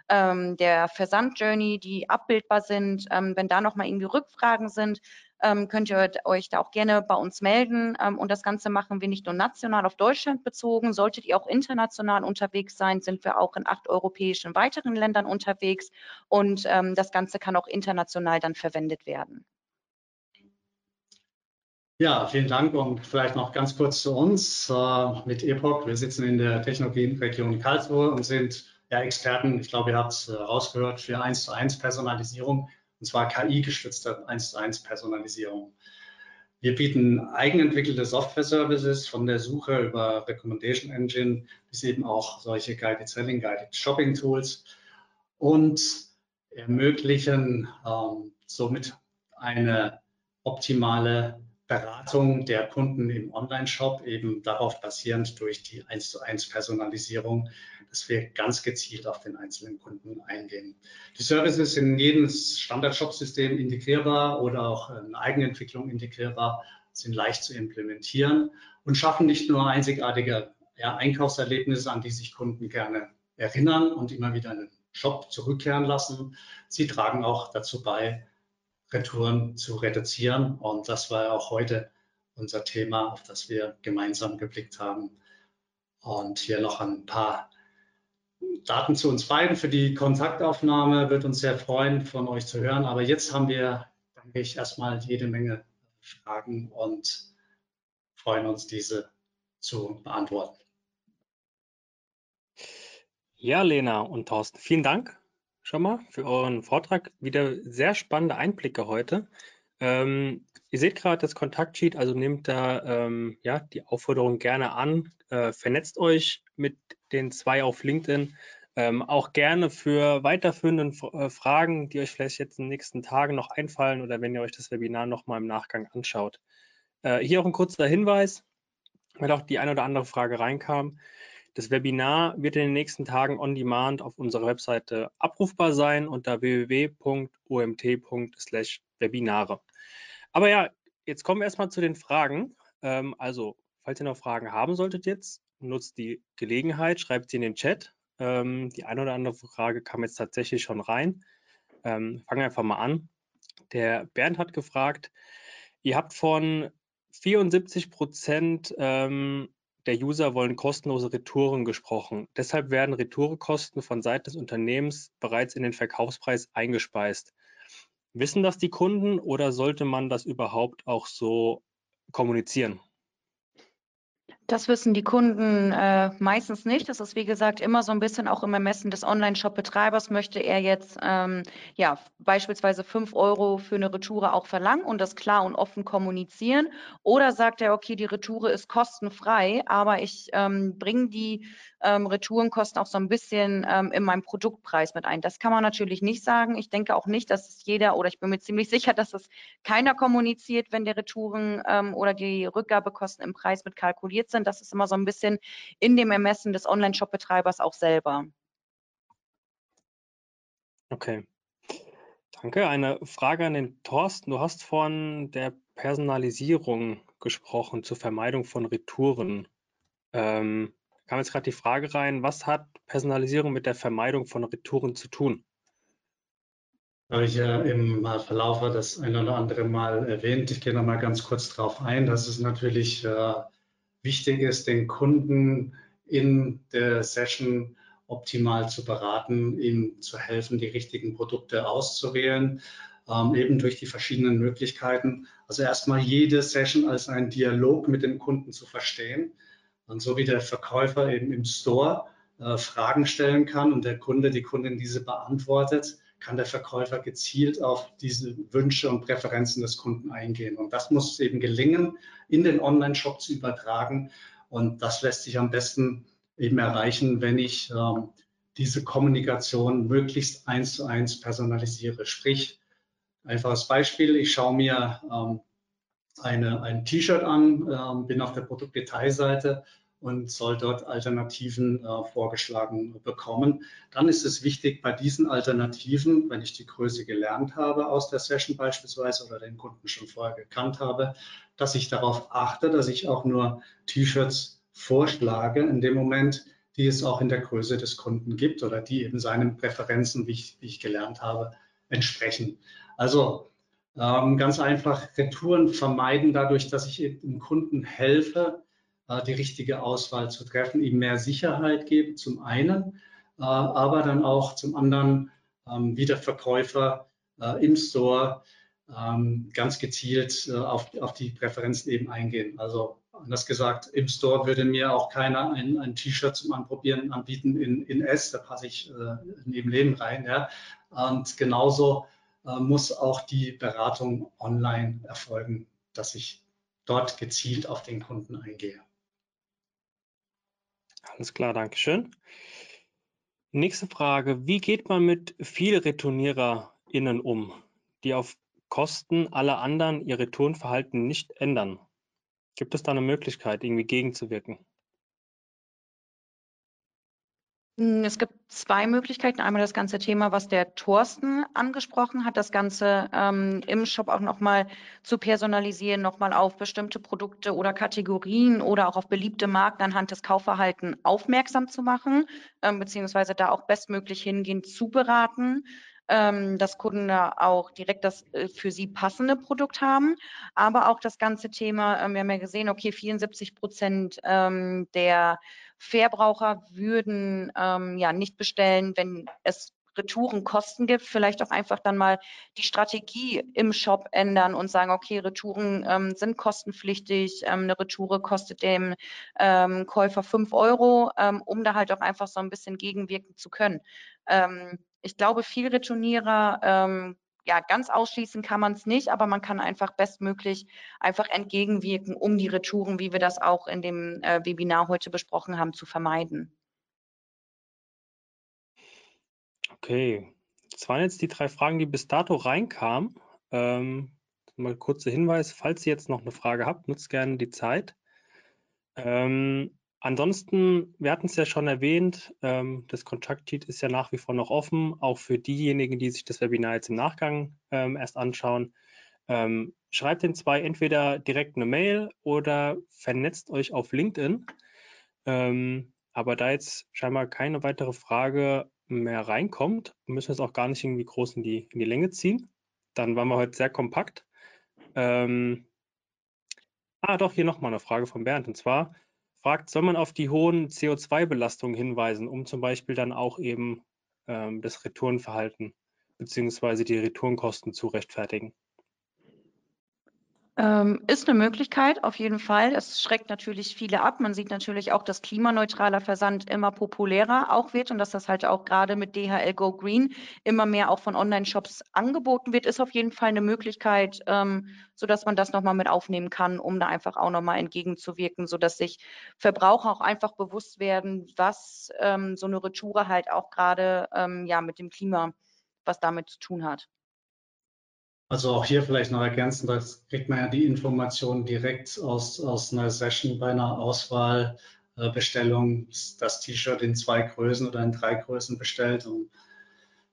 S3: ähm, der Versandjourney, die abbildbar sind. Ähm, wenn da nochmal irgendwie Rückfragen sind, ähm, könnt ihr euch da auch gerne bei uns melden. Ähm, und das Ganze machen wir nicht nur national auf Deutschland bezogen. Solltet ihr auch international unterwegs sein, sind wir auch in acht europäischen weiteren Ländern unterwegs. Und ähm, das Ganze kann auch international dann verwendet werden.
S2: Ja, vielen Dank und vielleicht noch ganz kurz zu uns äh, mit EPOC. Wir sitzen in der Technologieregion Karlsruhe und sind ja, Experten, ich glaube, ihr habt es äh, rausgehört, für 1 zu 1 Personalisierung, und zwar KI-gestützte 1 zu 1 Personalisierung. Wir bieten eigenentwickelte Software-Services von der Suche über Recommendation Engine. Bis eben auch solche Guided Selling, Guided Shopping Tools. Und ermöglichen ähm, somit eine optimale Beratung der Kunden im Online-Shop eben darauf basierend durch die 1 zu 1 Personalisierung, dass wir ganz gezielt auf den einzelnen Kunden eingehen. Die Services sind in jedes Standard-Shop-System integrierbar oder auch in Eigenentwicklung integrierbar, sind leicht zu implementieren und schaffen nicht nur einzigartige ja, Einkaufserlebnisse, an die sich Kunden gerne erinnern und immer wieder in den Shop zurückkehren lassen. Sie tragen auch dazu bei, Retouren zu reduzieren. Und das war auch heute unser Thema, auf das wir gemeinsam geblickt haben. Und hier noch ein paar Daten zu uns beiden für die Kontaktaufnahme. Wird uns sehr freuen, von euch zu hören. Aber jetzt haben wir, denke ich, erstmal jede Menge Fragen und freuen uns, diese zu beantworten.
S1: Ja, Lena und Thorsten, vielen Dank mal für euren Vortrag. Wieder sehr spannende Einblicke heute. Ähm, ihr seht gerade das Kontaktsheet, also nehmt da ähm, ja, die Aufforderung gerne an, äh, vernetzt euch mit den zwei auf LinkedIn. Ähm, auch gerne für weiterführende äh, Fragen, die euch vielleicht jetzt in den nächsten Tagen noch einfallen oder wenn ihr euch das Webinar nochmal im Nachgang anschaut. Äh, hier auch ein kurzer Hinweis, weil auch die eine oder andere Frage reinkam. Das Webinar wird in den nächsten Tagen on demand auf unserer Webseite abrufbar sein unter www.omt.webinare. Aber ja, jetzt kommen wir erstmal zu den Fragen. Ähm, also, falls ihr noch Fragen haben solltet jetzt, nutzt die Gelegenheit, schreibt sie in den Chat. Ähm, die eine oder andere Frage kam jetzt tatsächlich schon rein. Ähm, fangen wir einfach mal an. Der Bernd hat gefragt, ihr habt von 74 Prozent ähm, der User wollen kostenlose Retouren gesprochen. Deshalb werden Retourekosten von Seiten des Unternehmens bereits in den Verkaufspreis eingespeist. Wissen das die Kunden oder sollte man das überhaupt auch so kommunizieren?
S3: Das wissen die Kunden äh, meistens nicht. Das ist, wie gesagt, immer so ein bisschen auch im Ermessen des Online-Shop-Betreibers. Möchte er jetzt ähm, ja beispielsweise fünf Euro für eine Retoure auch verlangen und das klar und offen kommunizieren? Oder sagt er, okay, die Retoure ist kostenfrei, aber ich ähm, bringe die ähm, Retourenkosten auch so ein bisschen ähm, in meinem Produktpreis mit ein? Das kann man natürlich nicht sagen. Ich denke auch nicht, dass es jeder oder ich bin mir ziemlich sicher, dass es keiner kommuniziert, wenn der Retouren ähm, oder die Rückgabekosten im Preis mit kalkuliert sind sind. Das ist immer so ein bisschen in dem Ermessen des Online-Shop-Betreibers auch selber.
S1: Okay. Danke. Eine Frage an den Thorsten. Du hast von der Personalisierung gesprochen zur Vermeidung von Retouren. Ähm, kam jetzt gerade die Frage rein, was hat Personalisierung mit der Vermeidung von Retouren zu tun?
S2: Habe ich ja im Verlauf das ein oder andere Mal erwähnt. Ich gehe noch mal ganz kurz darauf ein. Das ist natürlich äh, wichtig ist, den Kunden in der Session optimal zu beraten, ihm zu helfen, die richtigen Produkte auszuwählen, ähm, eben durch die verschiedenen Möglichkeiten. Also erstmal jede Session als einen Dialog mit dem Kunden zu verstehen. Und so wie der Verkäufer eben im Store äh, Fragen stellen kann und der Kunde, die Kundin diese beantwortet, kann der Verkäufer gezielt auf diese Wünsche und Präferenzen des Kunden eingehen. Und das muss eben gelingen, in den Online-Shop zu übertragen. Und das lässt sich am besten eben erreichen, wenn ich ähm, diese Kommunikation möglichst eins zu eins personalisiere. Sprich, einfaches Beispiel, ich schaue mir ähm, eine, ein T-Shirt an, ähm, bin auf der Produktdetailseite und soll dort Alternativen äh, vorgeschlagen bekommen. Dann ist es wichtig, bei diesen Alternativen, wenn ich die Größe gelernt habe aus der Session beispielsweise oder den Kunden schon vorher gekannt habe, dass ich darauf achte, dass ich auch nur T-Shirts vorschlage in dem Moment, die es auch in der Größe des Kunden gibt oder die eben seinen Präferenzen, wie ich, wie ich gelernt habe, entsprechen. Also ähm, ganz einfach Retouren vermeiden dadurch, dass ich dem Kunden helfe, die richtige Auswahl zu treffen, ihm mehr Sicherheit gebe zum einen, äh, aber dann auch zum anderen ähm, wie der Verkäufer äh, im Store ähm, ganz gezielt auf, die Präferenzen eben eingehen. Also anders gesagt, im Store würde mir auch keiner ein, ein T-Shirt zum Anprobieren anbieten in, in S, da passe ich äh, neben Leben rein. Ja. Und genauso äh, muss auch die Beratung online erfolgen, dass ich dort gezielt auf den Kunden eingehe.
S1: Alles klar, Dankeschön. Nächste Frage. Wie geht man mit viel RetourniererInnen um, die auf Kosten aller anderen ihr Returnverhalten nicht ändern? Gibt es da eine Möglichkeit, irgendwie gegenzuwirken?
S3: Es gibt zwei Möglichkeiten. Einmal das ganze Thema, was der Thorsten angesprochen hat, das Ganze ähm, im Shop auch nochmal zu personalisieren, nochmal auf bestimmte Produkte oder Kategorien oder auch auf beliebte Marken anhand des Kaufverhaltens aufmerksam zu machen, ähm, beziehungsweise da auch bestmöglich hingehen zu beraten ähm, dass Kunden da auch direkt das äh, für sie passende Produkt haben. Aber auch das ganze Thema, äh, wir haben ja gesehen, okay, 74 Prozent ähm, der Verbraucher würden ähm, ja nicht bestellen, wenn es Retourenkosten gibt, vielleicht auch einfach dann mal die Strategie im Shop ändern und sagen, okay, Retouren ähm, sind kostenpflichtig, ähm, eine Retoure kostet dem ähm, Käufer fünf Euro, ähm, um da halt auch einfach so ein bisschen gegenwirken zu können. Ähm, ich glaube, viel Returnierer, ähm, ja, ganz ausschließen kann man es nicht, aber man kann einfach bestmöglich einfach entgegenwirken, um die Retouren, wie wir das auch in dem äh, Webinar heute besprochen haben, zu vermeiden.
S1: Okay, das waren jetzt die drei Fragen, die bis dato reinkamen. Ähm, mal kurzer Hinweis, falls ihr jetzt noch eine Frage habt, nutzt gerne die Zeit. Ähm, Ansonsten, wir hatten es ja schon erwähnt, ähm, das Kontaktsheet ist ja nach wie vor noch offen, auch für diejenigen, die sich das Webinar jetzt im Nachgang ähm, erst anschauen. Ähm, schreibt den zwei entweder direkt eine Mail oder vernetzt euch auf LinkedIn. Ähm, aber da jetzt scheinbar keine weitere Frage mehr reinkommt, müssen wir es auch gar nicht irgendwie groß in die, in die Länge ziehen. Dann waren wir heute sehr kompakt. Ähm, ah, doch, hier nochmal eine Frage von Bernd. Und zwar, fragt, soll man auf die hohen CO2-Belastungen hinweisen, um zum Beispiel dann auch eben ähm, das Retourenverhalten bzw. die Retourenkosten zu rechtfertigen?
S3: Ähm, ist eine Möglichkeit, auf jeden Fall. Es schreckt natürlich viele ab. Man sieht natürlich auch, dass klimaneutraler Versand immer populärer auch wird und dass das halt auch gerade mit DHL Go Green immer mehr auch von Online-Shops angeboten wird, ist auf jeden Fall eine Möglichkeit, ähm, sodass man das nochmal mit aufnehmen kann, um da einfach auch nochmal entgegenzuwirken, sodass sich Verbraucher auch einfach bewusst werden, was ähm, so eine Retoure halt auch gerade ähm, ja, mit dem Klima, was damit zu tun hat.
S2: Also auch hier vielleicht noch ergänzen, da kriegt man ja die Informationen direkt aus, aus einer Session bei einer Auswahlbestellung, das T-Shirt in zwei Größen oder in drei Größen bestellt. Und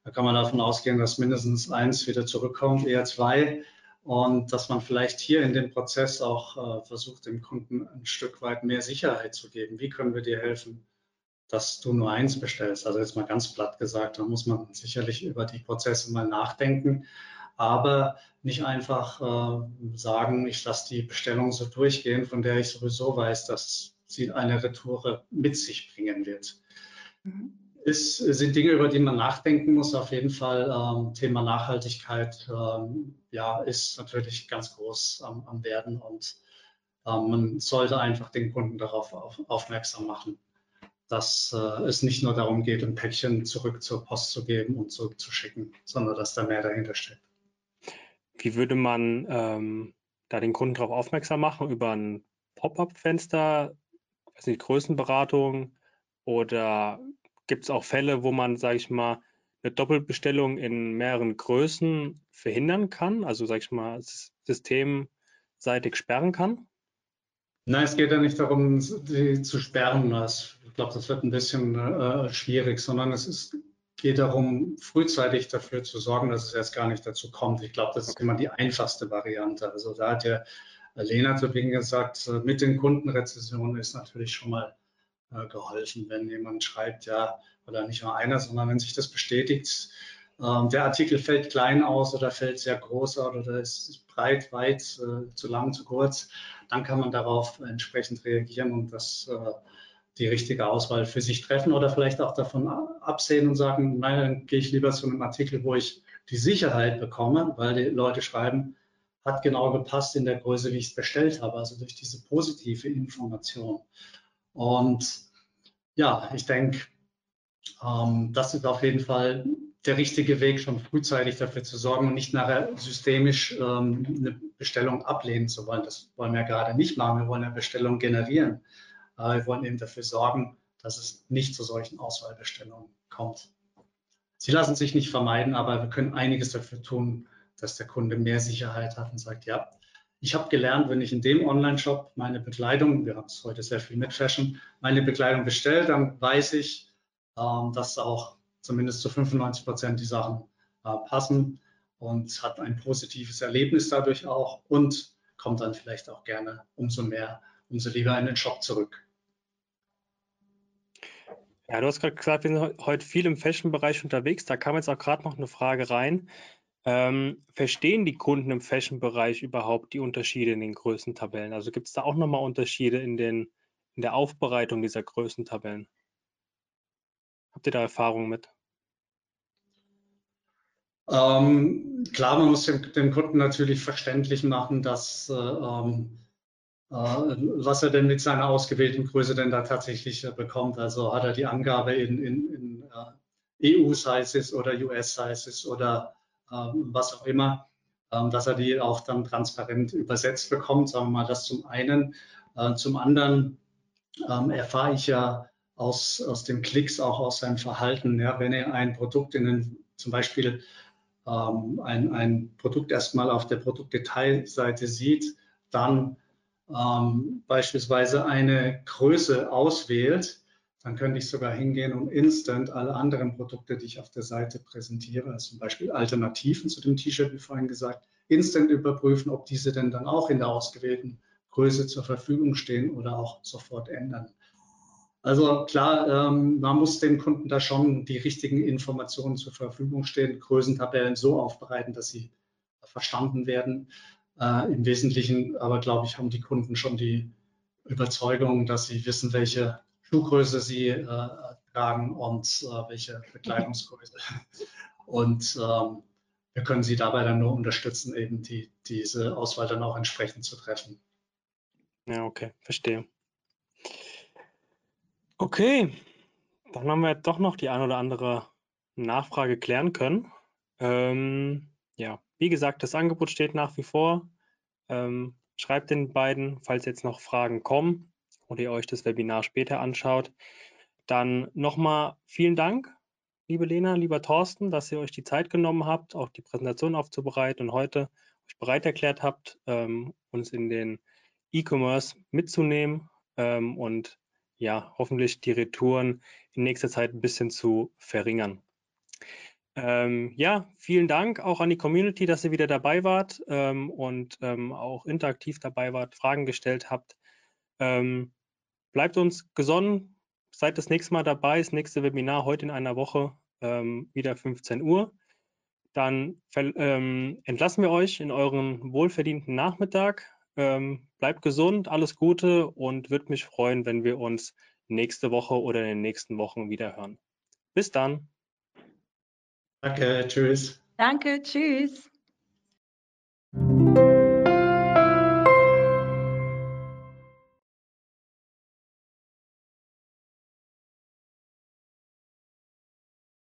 S2: da kann man davon ausgehen, dass mindestens eins wieder zurückkommt, eher zwei. Und dass man vielleicht hier in dem Prozess auch äh, versucht, dem Kunden ein Stück weit mehr Sicherheit zu geben. Wie können wir dir helfen, dass du nur eins bestellst? Also jetzt mal ganz platt gesagt, da muss man sicherlich über die Prozesse mal nachdenken aber nicht einfach äh, sagen, ich lasse die Bestellung so durchgehen, von der ich sowieso weiß, dass sie eine Retoure mit sich bringen wird. Mhm. Es sind Dinge, über die man nachdenken muss. Auf jeden Fall ähm, Thema Nachhaltigkeit ähm, ja, ist natürlich ganz groß am, am Werden und ähm, man sollte einfach den Kunden darauf auf, aufmerksam machen, dass äh, es nicht nur darum geht, ein Päckchen zurück zur Post zu geben und zurückzuschicken, sondern dass da mehr dahinter steckt.
S1: Wie würde man ähm, da den Kunden darauf aufmerksam machen? Über ein Pop-up-Fenster, weiß nicht, Größenberatung oder gibt es auch Fälle, wo man, sage ich mal, eine Doppelbestellung in mehreren Größen verhindern kann, also sage ich mal, systemseitig sperren kann?
S2: Nein, es geht ja nicht darum, sie zu sperren. Ich glaube, das wird ein bisschen äh, schwierig, sondern es ist geht darum, frühzeitig dafür zu sorgen, dass es erst gar nicht dazu kommt. Ich glaube, das ist immer die einfachste Variante. Also da hat ja Lena zu Beginn gesagt, äh, mit den Kundenrezessionen ist natürlich schon mal äh, geholfen, wenn jemand schreibt, ja, oder nicht nur einer, sondern wenn sich das bestätigt, äh, der Artikel fällt klein aus oder fällt sehr groß aus oder ist breit, weit, äh, zu lang, zu kurz, dann kann man darauf entsprechend reagieren und das äh, die richtige Auswahl für sich treffen oder vielleicht auch davon absehen und sagen, nein, dann gehe ich lieber zu einem Artikel, wo ich die Sicherheit bekomme, weil die Leute schreiben, hat genau gepasst in der Größe, wie ich es bestellt habe, also durch diese positive Information. Und ja, ich denke, ähm, das ist auf jeden Fall der richtige Weg, schon frühzeitig dafür zu sorgen und nicht nachher systemisch ähm, eine Bestellung ablehnen zu wollen. Das wollen wir gerade nicht machen. Wir wollen eine Bestellung generieren. Wir wollen eben dafür sorgen, dass es nicht zu solchen Auswahlbestellungen kommt. Sie lassen sich nicht vermeiden, aber wir können einiges dafür tun, dass der Kunde mehr Sicherheit hat und sagt, ja, ich habe gelernt, wenn ich in dem Online-Shop meine Bekleidung, wir haben es heute sehr viel mit Fashion, meine Bekleidung bestelle, dann weiß ich, ähm, dass auch zumindest zu 95 Prozent die Sachen äh, passen und hat ein positives Erlebnis dadurch auch und kommt dann vielleicht auch gerne umso mehr, umso lieber in den Shop zurück.
S1: Ja, du hast gerade gesagt, wir sind heute viel im Fashion-Bereich unterwegs. Da kam jetzt auch gerade noch eine Frage rein. Ähm, verstehen die Kunden im Fashion-Bereich überhaupt die Unterschiede in den Größentabellen? Also gibt es da auch nochmal Unterschiede in, den, in der Aufbereitung dieser Größentabellen? Habt ihr da Erfahrungen mit?
S2: Ähm, klar, man muss dem, dem, Kunden natürlich verständlich machen, dass äh, ähm, äh, was er denn mit seiner ausgewählten Größe denn da tatsächlich äh, bekommt. Also hat er die Angabe in, in, in äh, EU-Sizes oder US-Sizes oder ähm, was auch immer, ähm, dass er die auch dann transparent übersetzt bekommt, sagen wir mal das zum einen. Zum anderen ähm, erfahre ich ja aus, aus den Klicks, auch aus seinem Verhalten, ja, wenn er ein Produkt in den, zum Beispiel ein, ein Produkt erstmal auf der Produktdetailseite sieht, dann ähm, beispielsweise eine Größe auswählt, dann könnte ich sogar hingehen und instant alle anderen Produkte, die ich auf der Seite präsentiere, also zum Beispiel Alternativen zu dem T-Shirt, wie vorhin gesagt, instant überprüfen, ob diese denn dann auch in der ausgewählten Größe zur Verfügung stehen oder auch sofort ändern. Also klar, ähm, man muss dem Kunden da schon die richtigen Informationen zur Verfügung stehen, Größentabellen so aufbereiten, dass sie verstanden werden. Äh, Im Wesentlichen aber, glaube ich, haben die Kunden schon die Überzeugung, dass sie wissen, welche Schuhgröße sie äh, tragen und äh, welche Bekleidungsgröße. Und ähm, wir können sie dabei dann nur unterstützen, eben die, diese Auswahl dann auch entsprechend zu treffen.
S1: Ja, okay, verstehe. Okay, dann haben wir doch noch die ein oder andere Nachfrage klären können. Ähm, ja, wie gesagt, das Angebot steht nach wie vor. Ähm, schreibt den beiden, falls jetzt noch Fragen kommen oder ihr euch das Webinar später anschaut. Dann nochmal vielen Dank, liebe Lena, lieber Thorsten, dass ihr euch die Zeit genommen habt, auch die Präsentation aufzubereiten und heute euch bereit erklärt habt, ähm, uns in den E-Commerce mitzunehmen ähm, und ja, hoffentlich die Retouren in nächster Zeit ein bisschen zu verringern. Ähm, ja, vielen Dank auch an die Community, dass ihr wieder dabei wart ähm, und ähm, auch interaktiv dabei wart, Fragen gestellt habt. Ähm, bleibt uns gesonnen, seid das nächste Mal dabei, das nächste Webinar heute in einer Woche, ähm, wieder 15 Uhr. Dann ähm, entlassen wir euch in euren wohlverdienten Nachmittag. bleibt gesund, alles Gute und würde mich freuen, wenn wir uns nächste Woche oder in den nächsten Wochen wieder hören. Bis dann.
S2: Danke, tschüss.
S3: Danke, tschüss.